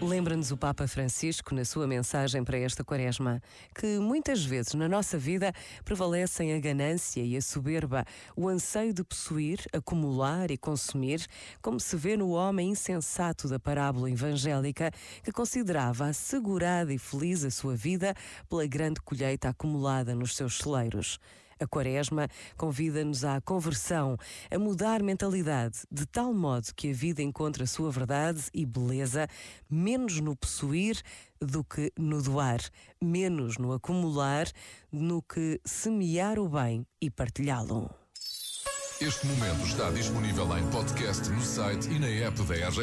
Lembra-nos o Papa Francisco, na sua mensagem para esta quaresma, que muitas vezes na nossa vida prevalecem a ganância e a soberba, o anseio de possuir, acumular e consumir, como se vê no homem insensato da parábola evangélica que considerava assegurada e feliz a sua vida pela grande colheita acumulada nos seus celeiros. A Quaresma convida-nos à conversão, a mudar mentalidade, de tal modo que a vida encontre a sua verdade e beleza, menos no possuir do que no doar, menos no acumular, no que semear o bem e partilhá-lo. Este momento está disponível em podcast no site e na app da RGF.